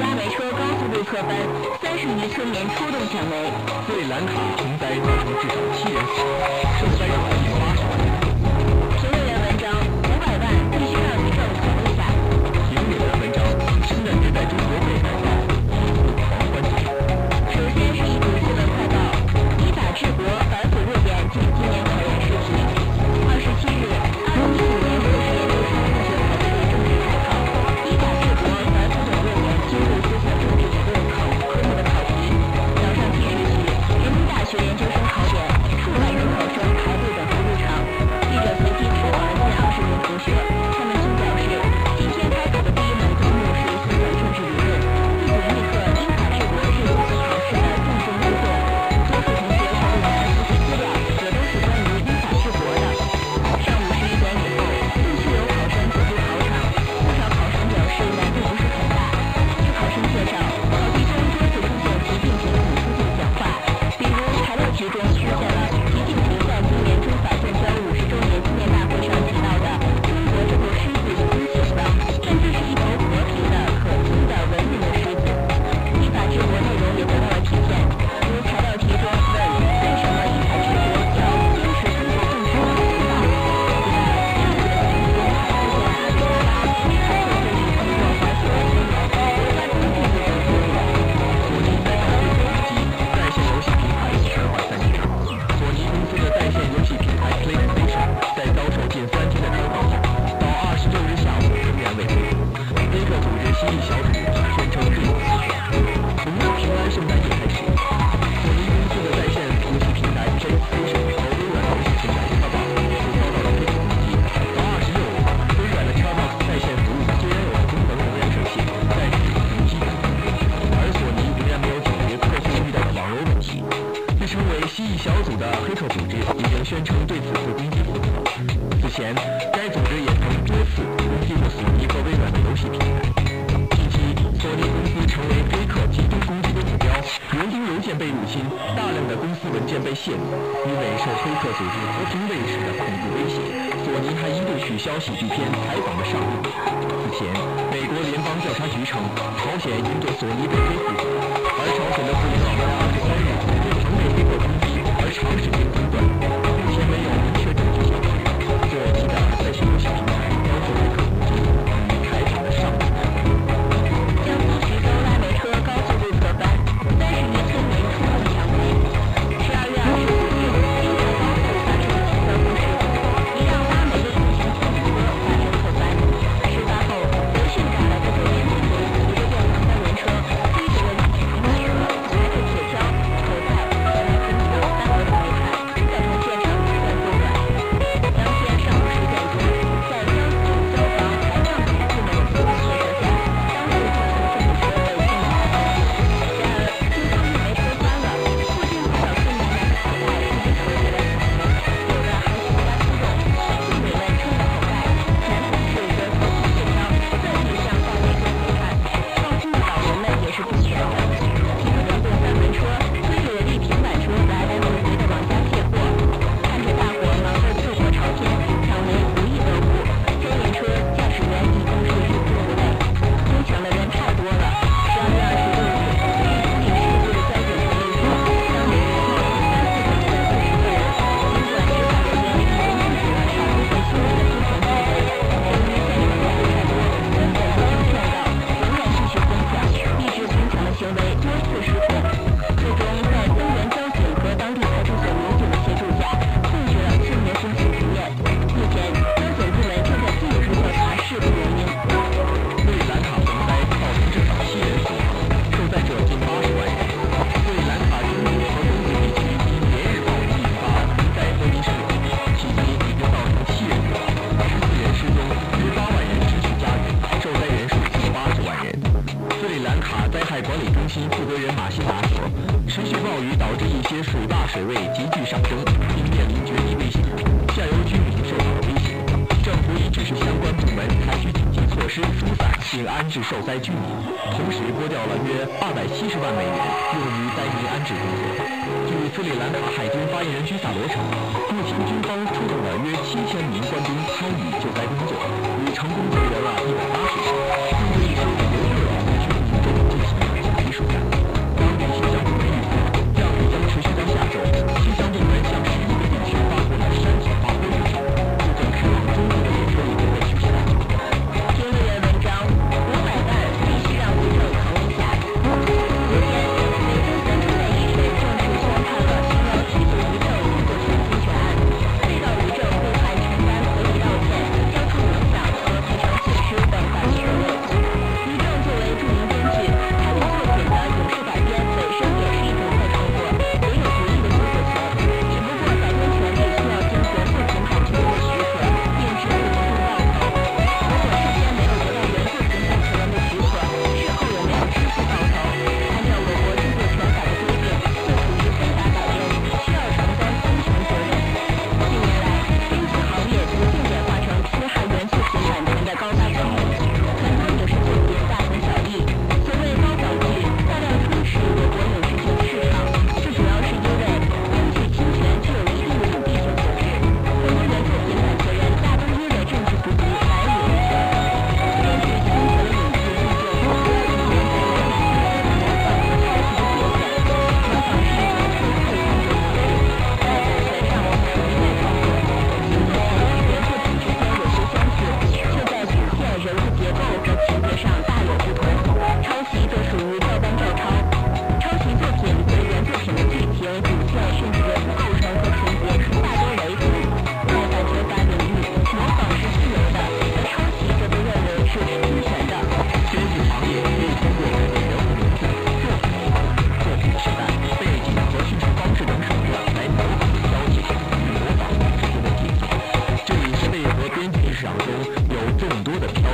拉煤车高速路侧翻，三十余村民出动抢煤。为兰卡洪灾造成至少七人死亡，受灾人口逾八。目前该组织也曾多次攻击过索尼和微软的游戏平台。近期索尼公司成为黑客集中攻击的目标园丁邮件被入侵大量的公司文件被泄露。因为受黑客组织和平卫士的恐怖威胁索尼还一度取消喜剧片采访的上映此前美国联邦调查局称朝鲜已经对索尼被黑客而朝鲜的布林老受灾居民，同时拨掉了约二百七十万美元用于灾民安置工作。据斯里兰卡海军发言人居萨罗称，目前军方出动了约七千名官兵参与救灾工作。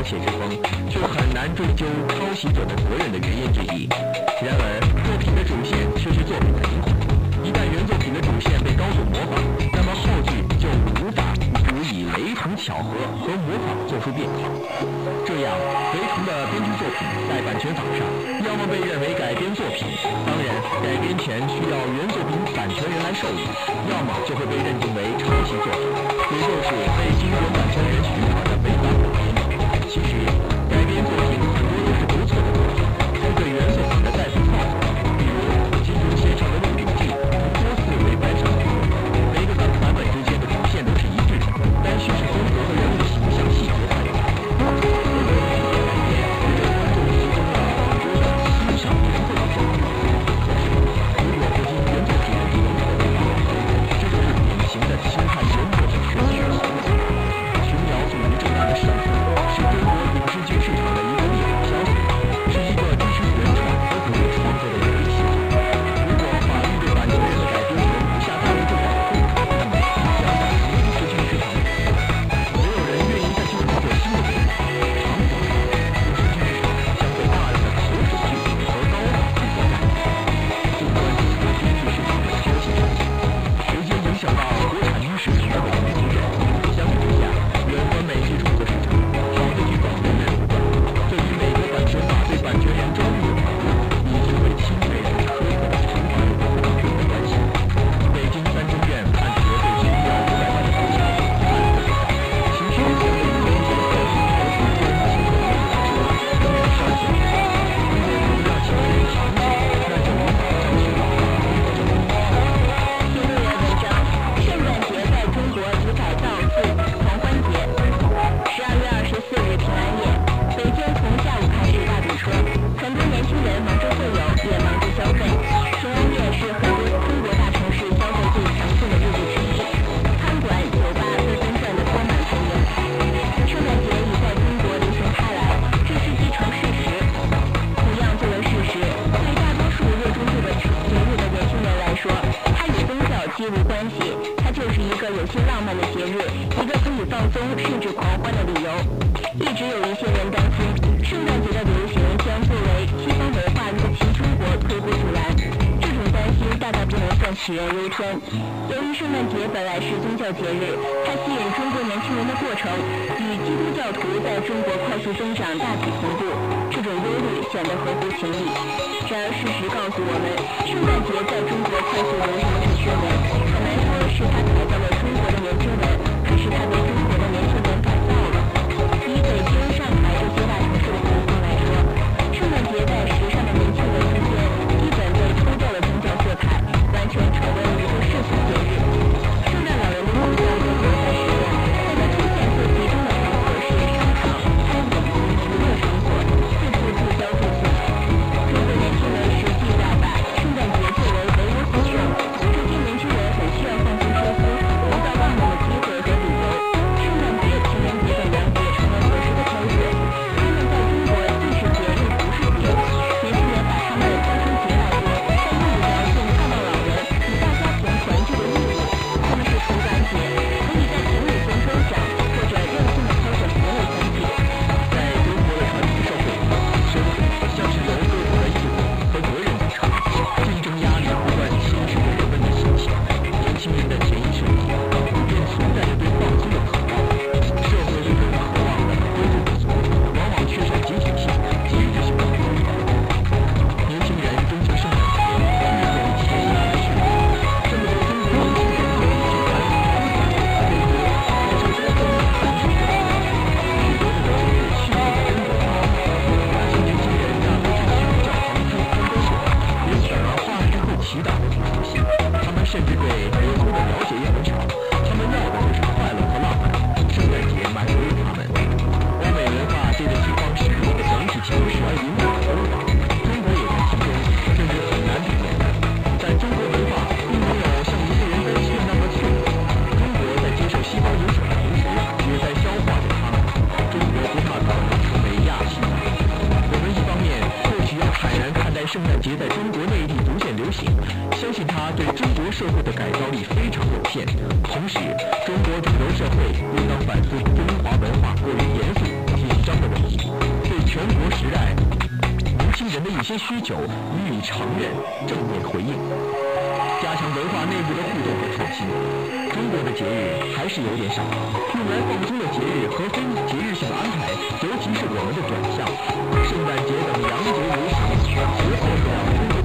写之风，却很难追究抄袭者的责任的原因之一。然而，作品的主线却是作品的灵魂。一旦原作品的主线被高度模仿，那么后续就无法不以雷同巧合和模仿做出变化。这样，雷同的编剧作品在版权法上，要么被认为改编作品，当然改编前需要原作品版权人来授予，要么就会被认定为抄袭作品，也就是被经过版权人许可的。担心圣诞节的流行将作为西方文化入侵中国推波助澜这种担心大大不能算杞人忧天由于圣诞节本来是宗教节日它吸引中国年轻人的过程与基督教徒在中国快速增长大体同步这种忧虑显得合乎情理然而事实告诉我们圣诞节在中国快速流行的是缺很难说是它改造了正面回应。加强文化内部的互动和创新。中国的节日还是有点少。用来放松的节日和非节日性的安排尤其是我们的转向。圣诞节等洋节游行绝对不让中国